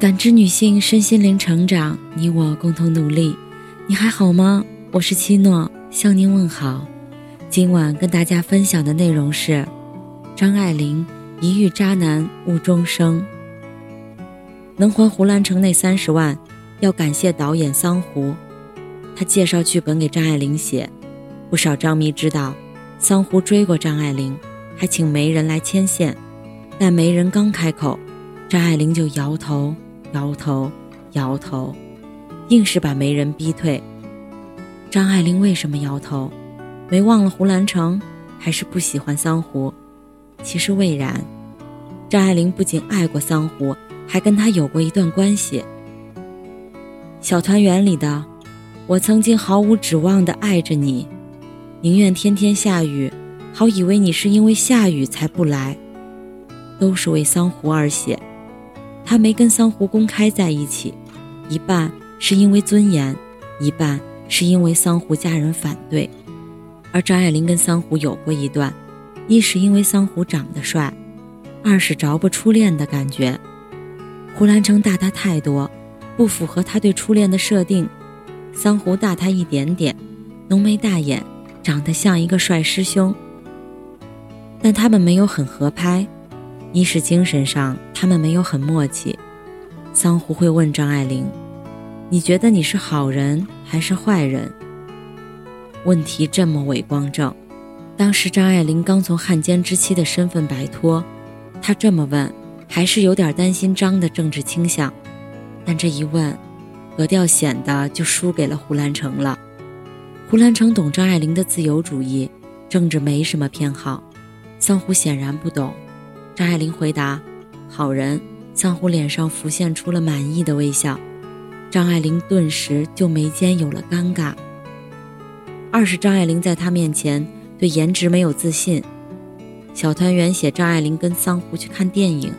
感知女性身心灵成长，你我共同努力。你还好吗？我是七诺，向您问好。今晚跟大家分享的内容是：张爱玲一遇渣男误终生。能还胡兰成那三十万，要感谢导演桑胡。他介绍剧本给张爱玲写，不少张迷知道，桑胡追过张爱玲，还请媒人来牵线，但媒人刚开口，张爱玲就摇头。摇头，摇头，硬是把媒人逼退。张爱玲为什么摇头？没忘了胡兰成，还是不喜欢桑湖？其实未然。张爱玲不仅爱过桑湖，还跟他有过一段关系。小团圆里的“我曾经毫无指望的爱着你，宁愿天天下雨，好以为你是因为下雨才不来”，都是为桑湖而写。他没跟桑湖公开在一起，一半是因为尊严，一半是因为桑湖家人反对。而张爱玲跟桑湖有过一段，一是因为桑湖长得帅，二是着不初恋的感觉。胡兰成大他太多，不符合他对初恋的设定。桑湖大他一点点，浓眉大眼，长得像一个帅师兄。但他们没有很合拍。一是精神上，他们没有很默契。桑湖会问张爱玲：“你觉得你是好人还是坏人？”问题这么伟光正。当时张爱玲刚从汉奸之妻的身份摆脱，她这么问，还是有点担心张的政治倾向。但这一问，格调显得就输给了胡兰成了。胡兰成懂张爱玲的自由主义，政治没什么偏好。桑湖显然不懂。张爱玲回答：“好人。”桑湖脸上浮现出了满意的微笑，张爱玲顿时就眉间有了尴尬。二是张爱玲在他面前对颜值没有自信。小团圆写张爱玲跟桑湖去看电影，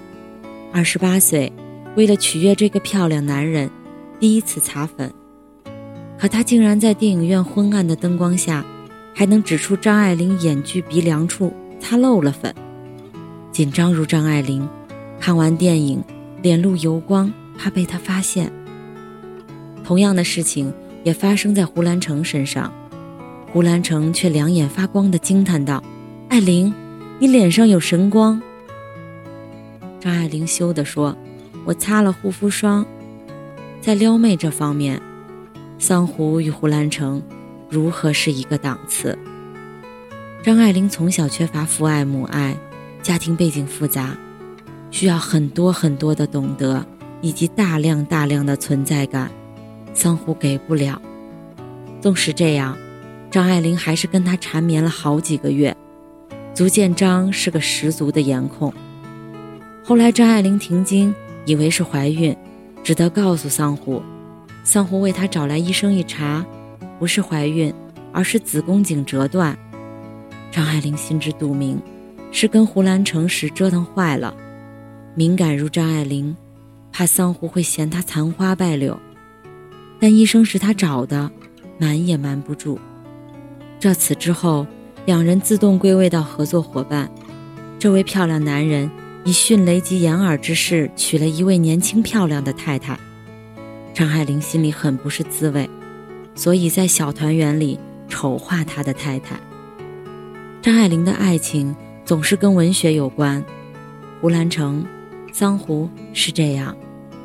二十八岁，为了取悦这个漂亮男人，第一次擦粉，可他竟然在电影院昏暗的灯光下，还能指出张爱玲眼距鼻梁处擦漏了粉。紧张如张爱玲，看完电影脸露油光，怕被他发现。同样的事情也发生在胡兰成身上，胡兰成却两眼发光的惊叹道：“爱玲，你脸上有神光。”张爱玲羞地说：“我擦了护肤霜。”在撩妹这方面，桑胡与胡兰成如何是一个档次？张爱玲从小缺乏父爱母爱。家庭背景复杂，需要很多很多的懂得，以及大量大量的存在感，桑湖给不了。纵使这样，张爱玲还是跟他缠绵了好几个月，足见张是个十足的颜控。后来张爱玲停经，以为是怀孕，只得告诉桑湖，桑湖为她找来医生一查，不是怀孕，而是子宫颈折断。张爱玲心知肚明。是跟胡兰成时折腾坏了，敏感如张爱玲，怕桑湖会嫌她残花败柳，但医生是他找的，瞒也瞒不住。这次之后，两人自动归位到合作伙伴。这位漂亮男人以迅雷及掩耳之势娶了一位年轻漂亮的太太，张爱玲心里很不是滋味，所以在小团圆里丑化他的太太。张爱玲的爱情。总是跟文学有关，胡兰成、桑湖是这样，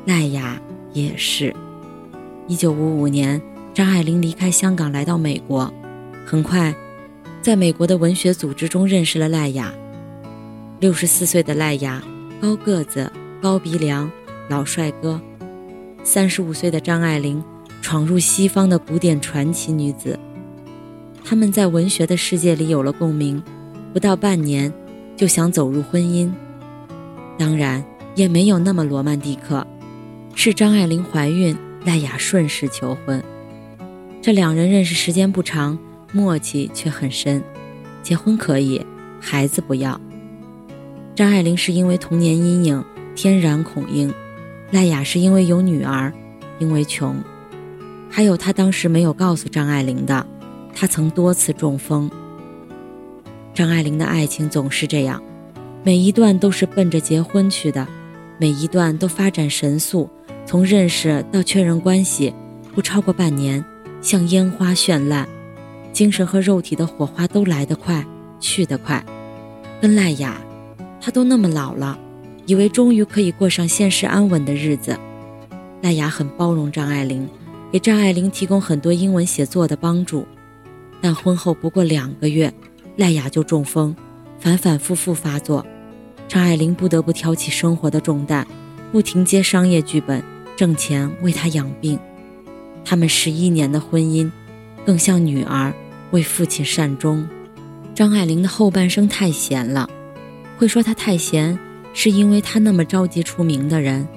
赖雅也是。一九五五年，张爱玲离开香港来到美国，很快，在美国的文学组织中认识了赖雅。六十四岁的赖雅，高个子、高鼻梁、老帅哥。三十五岁的张爱玲，闯入西方的古典传奇女子。他们在文学的世界里有了共鸣。不到半年，就想走入婚姻，当然也没有那么罗曼蒂克。是张爱玲怀孕，赖雅顺势求婚。这两人认识时间不长，默契却很深。结婚可以，孩子不要。张爱玲是因为童年阴影，天然恐婴；赖雅是因为有女儿，因为穷。还有她当时没有告诉张爱玲的，她曾多次中风。张爱玲的爱情总是这样，每一段都是奔着结婚去的，每一段都发展神速，从认识到确认关系不超过半年，像烟花绚烂，精神和肉体的火花都来得快，去得快。跟赖雅，他都那么老了，以为终于可以过上现实安稳的日子。赖雅很包容张爱玲，给张爱玲提供很多英文写作的帮助。但婚后不过两个月，赖雅就中风，反反复复发作，张爱玲不得不挑起生活的重担，不停接商业剧本，挣钱为她养病。他们十一年的婚姻，更像女儿为父亲善终。张爱玲的后半生太闲了，会说她太闲，是因为她那么着急出名的人，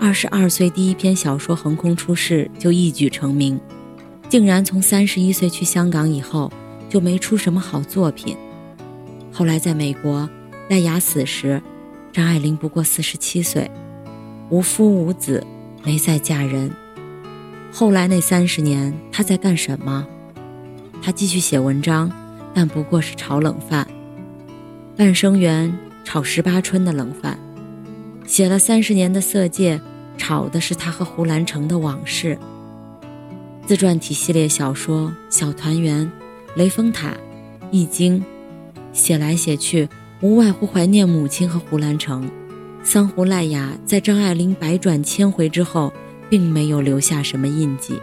二十二岁第一篇小说横空出世就一举成名，竟然从三十一岁去香港以后就没出什么好作品。后来在美国，赖雅死时，张爱玲不过四十七岁，无夫无子，没再嫁人。后来那三十年，她在干什么？她继续写文章。但不过是炒冷饭，半生缘炒十八春的冷饭，写了三十年的《色戒》，炒的是他和胡兰成的往事。自传体系列小说《小团圆》《雷峰塔》《易经》，写来写去，无外乎怀念母亲和胡兰成。桑胡赖雅在张爱玲百转千回之后，并没有留下什么印记。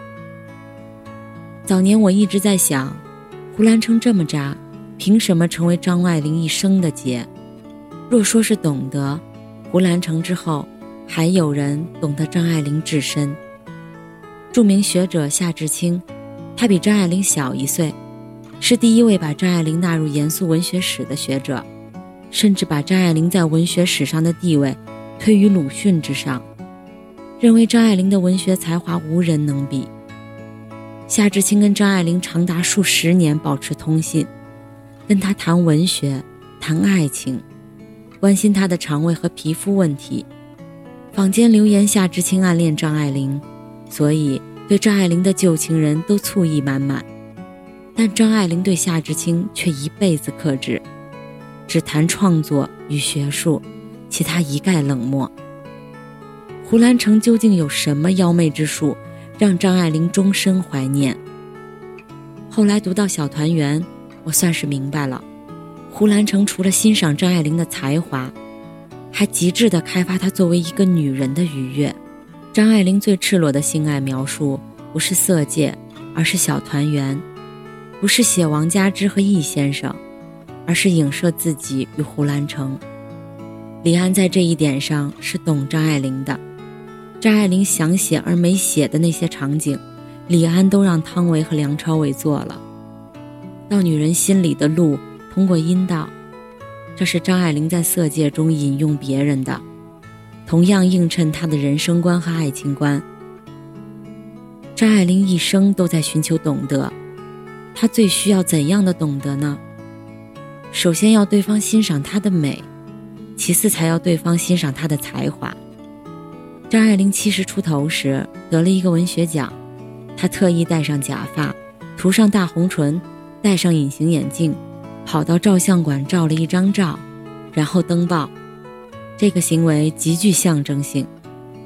早年我一直在想。胡兰成这么渣，凭什么成为张爱玲一生的劫？若说是懂得，胡兰成之后，还有人懂得张爱玲至深。著名学者夏志清，他比张爱玲小一岁，是第一位把张爱玲纳入严肃文学史的学者，甚至把张爱玲在文学史上的地位推于鲁迅之上，认为张爱玲的文学才华无人能比。夏志清跟张爱玲长达数十年保持通信，跟她谈文学，谈爱情，关心她的肠胃和皮肤问题。坊间流言夏志清暗恋张爱玲，所以对张爱玲的旧情人都醋意满满。但张爱玲对夏志清却一辈子克制，只谈创作与学术，其他一概冷漠。胡兰成究竟有什么妖媚之术？让张爱玲终身怀念。后来读到《小团圆》，我算是明白了，胡兰成除了欣赏张爱玲的才华，还极致地开发她作为一个女人的愉悦。张爱玲最赤裸的性爱描述，不是《色戒》，而是《小团圆》；不是写王佳芝和易先生，而是影射自己与胡兰成。李安在这一点上是懂张爱玲的。张爱玲想写而没写的那些场景，李安都让汤唯和梁朝伟做了。到女人心里的路通过阴道，这是张爱玲在《色戒》中引用别人的，同样映衬她的人生观和爱情观。张爱玲一生都在寻求懂得，她最需要怎样的懂得呢？首先要对方欣赏她的美，其次才要对方欣赏她的才华。张爱玲七十出头时得了一个文学奖，她特意戴上假发，涂上大红唇，戴上隐形眼镜，跑到照相馆照了一张照，然后登报。这个行为极具象征性，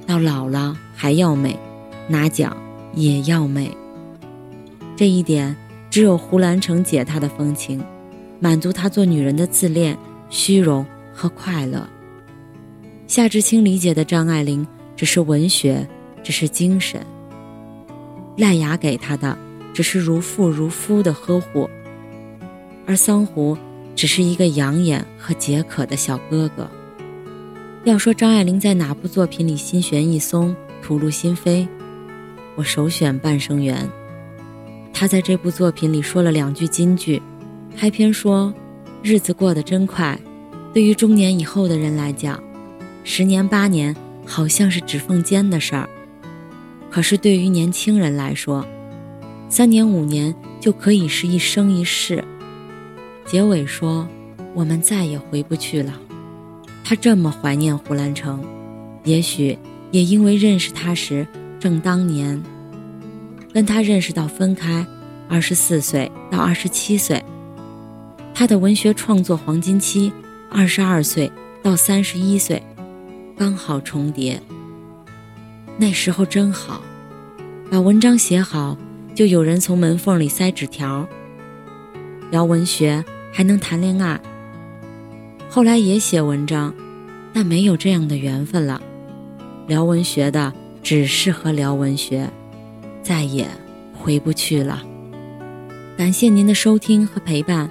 到老了还要美，拿奖也要美。这一点只有胡兰成解她的风情，满足她做女人的自恋、虚荣和快乐。夏志清理解的张爱玲。只是文学，只是精神。赖雅给他的只是如父如夫的呵护，而桑弧只是一个养眼和解渴的小哥哥。要说张爱玲在哪部作品里心弦意松、吐露心扉，我首选《半生缘》。她在这部作品里说了两句金句，开篇说：“日子过得真快，对于中年以后的人来讲，十年八年。”好像是指缝间的事儿，可是对于年轻人来说，三年五年就可以是一生一世。结尾说：“我们再也回不去了。”他这么怀念胡兰成，也许也因为认识他时正当年，跟他认识到分开，二十四岁到二十七岁，他的文学创作黄金期，二十二岁到三十一岁。刚好重叠。那时候真好，把文章写好，就有人从门缝里塞纸条。聊文学还能谈恋爱。后来也写文章，但没有这样的缘分了。聊文学的只适合聊文学，再也回不去了。感谢您的收听和陪伴，